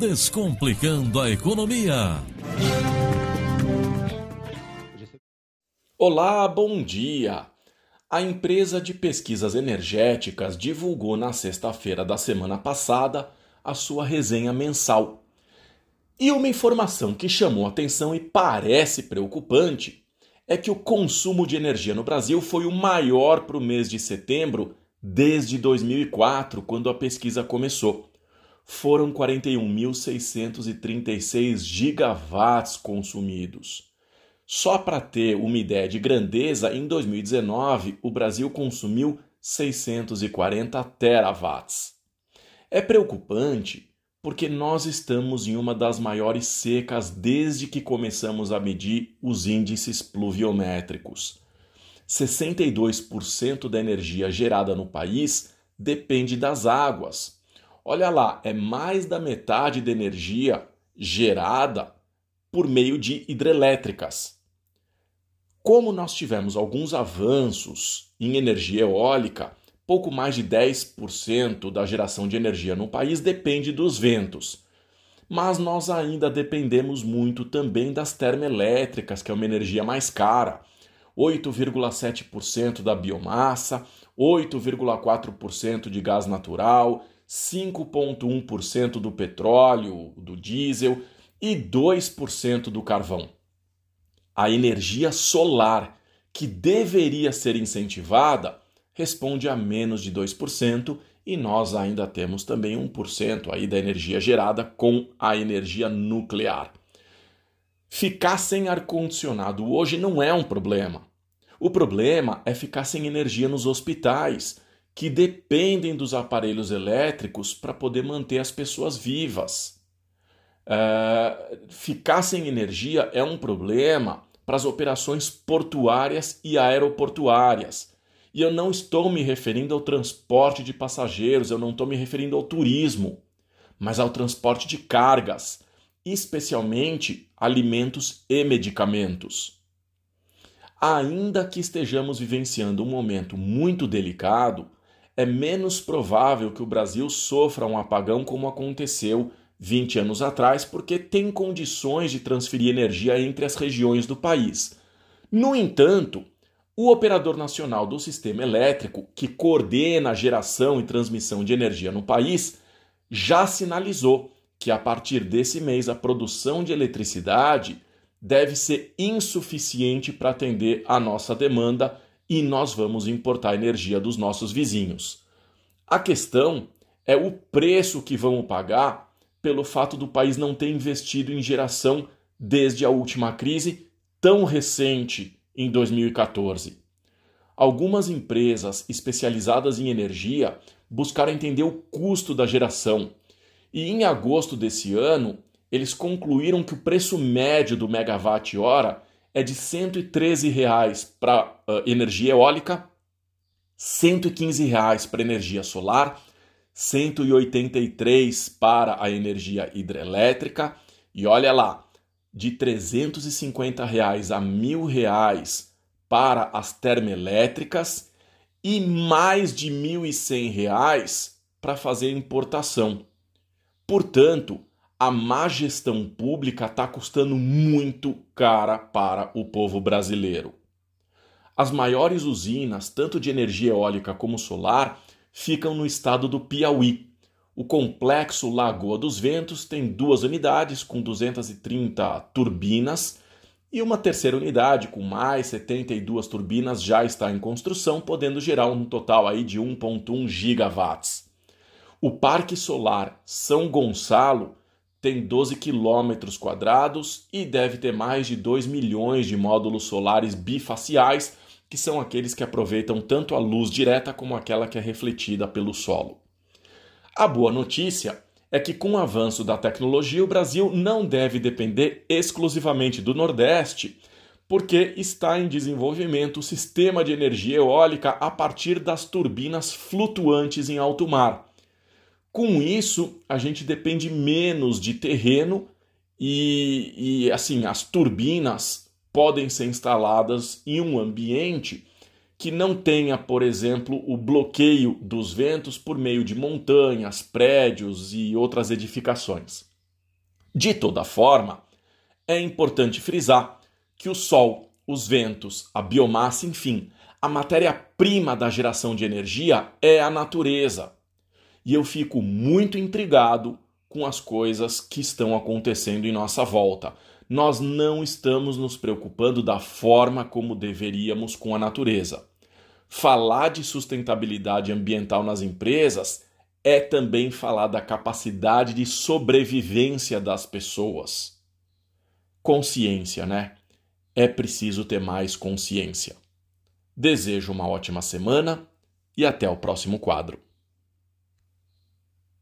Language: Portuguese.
Descomplicando a Economia. Olá, bom dia! A empresa de pesquisas energéticas divulgou na sexta-feira da semana passada a sua resenha mensal. E uma informação que chamou atenção e parece preocupante é que o consumo de energia no Brasil foi o maior para o mês de setembro desde 2004, quando a pesquisa começou. Foram 41.636 gigawatts consumidos. Só para ter uma ideia de grandeza, em 2019 o Brasil consumiu 640 terawatts. É preocupante porque nós estamos em uma das maiores secas desde que começamos a medir os índices pluviométricos. 62% da energia gerada no país depende das águas. Olha lá, é mais da metade da energia gerada por meio de hidrelétricas. Como nós tivemos alguns avanços em energia eólica, pouco mais de 10% da geração de energia no país depende dos ventos. Mas nós ainda dependemos muito também das termoelétricas, que é uma energia mais cara. 8,7% da biomassa, 8,4% de gás natural, 5,1% do petróleo, do diesel e 2% do carvão. A energia solar, que deveria ser incentivada, responde a menos de 2% e nós ainda temos também 1% aí da energia gerada com a energia nuclear. Ficar sem ar-condicionado hoje não é um problema. O problema é ficar sem energia nos hospitais, que dependem dos aparelhos elétricos para poder manter as pessoas vivas. É, ficar sem energia é um problema para as operações portuárias e aeroportuárias. E eu não estou me referindo ao transporte de passageiros, eu não estou me referindo ao turismo, mas ao transporte de cargas, especialmente alimentos e medicamentos ainda que estejamos vivenciando um momento muito delicado, é menos provável que o Brasil sofra um apagão como aconteceu 20 anos atrás, porque tem condições de transferir energia entre as regiões do país. No entanto, o operador nacional do sistema elétrico, que coordena a geração e transmissão de energia no país, já sinalizou que a partir desse mês a produção de eletricidade deve ser insuficiente para atender a nossa demanda e nós vamos importar energia dos nossos vizinhos. A questão é o preço que vamos pagar pelo fato do país não ter investido em geração desde a última crise tão recente em 2014. Algumas empresas especializadas em energia buscaram entender o custo da geração e em agosto desse ano eles concluíram que o preço médio do megawatt-hora é de R$ 113 para uh, energia eólica, R$ 115 para energia solar, R$ 183 para a energia hidrelétrica e olha lá, de 350 reais a R$ 1.000 para as termoelétricas e mais de R$ 1.100 para fazer importação. Portanto, a má gestão pública está custando muito cara para o povo brasileiro. As maiores usinas, tanto de energia eólica como solar, ficam no estado do Piauí. O complexo Lagoa dos Ventos tem duas unidades com 230 turbinas e uma terceira unidade com mais 72 turbinas já está em construção, podendo gerar um total aí de 1.1 gigawatts. O Parque Solar São Gonçalo tem 12 quilômetros quadrados e deve ter mais de 2 milhões de módulos solares bifaciais, que são aqueles que aproveitam tanto a luz direta como aquela que é refletida pelo solo. A boa notícia é que, com o avanço da tecnologia, o Brasil não deve depender exclusivamente do Nordeste, porque está em desenvolvimento o sistema de energia eólica a partir das turbinas flutuantes em alto mar com isso, a gente depende menos de terreno e, e assim, as turbinas podem ser instaladas em um ambiente que não tenha, por exemplo, o bloqueio dos ventos por meio de montanhas, prédios e outras edificações. De toda forma, é importante frisar que o sol, os ventos, a biomassa, enfim, a matéria-prima da geração de energia é a natureza. E eu fico muito intrigado com as coisas que estão acontecendo em nossa volta. Nós não estamos nos preocupando da forma como deveríamos com a natureza. Falar de sustentabilidade ambiental nas empresas é também falar da capacidade de sobrevivência das pessoas. Consciência, né? É preciso ter mais consciência. Desejo uma ótima semana e até o próximo quadro.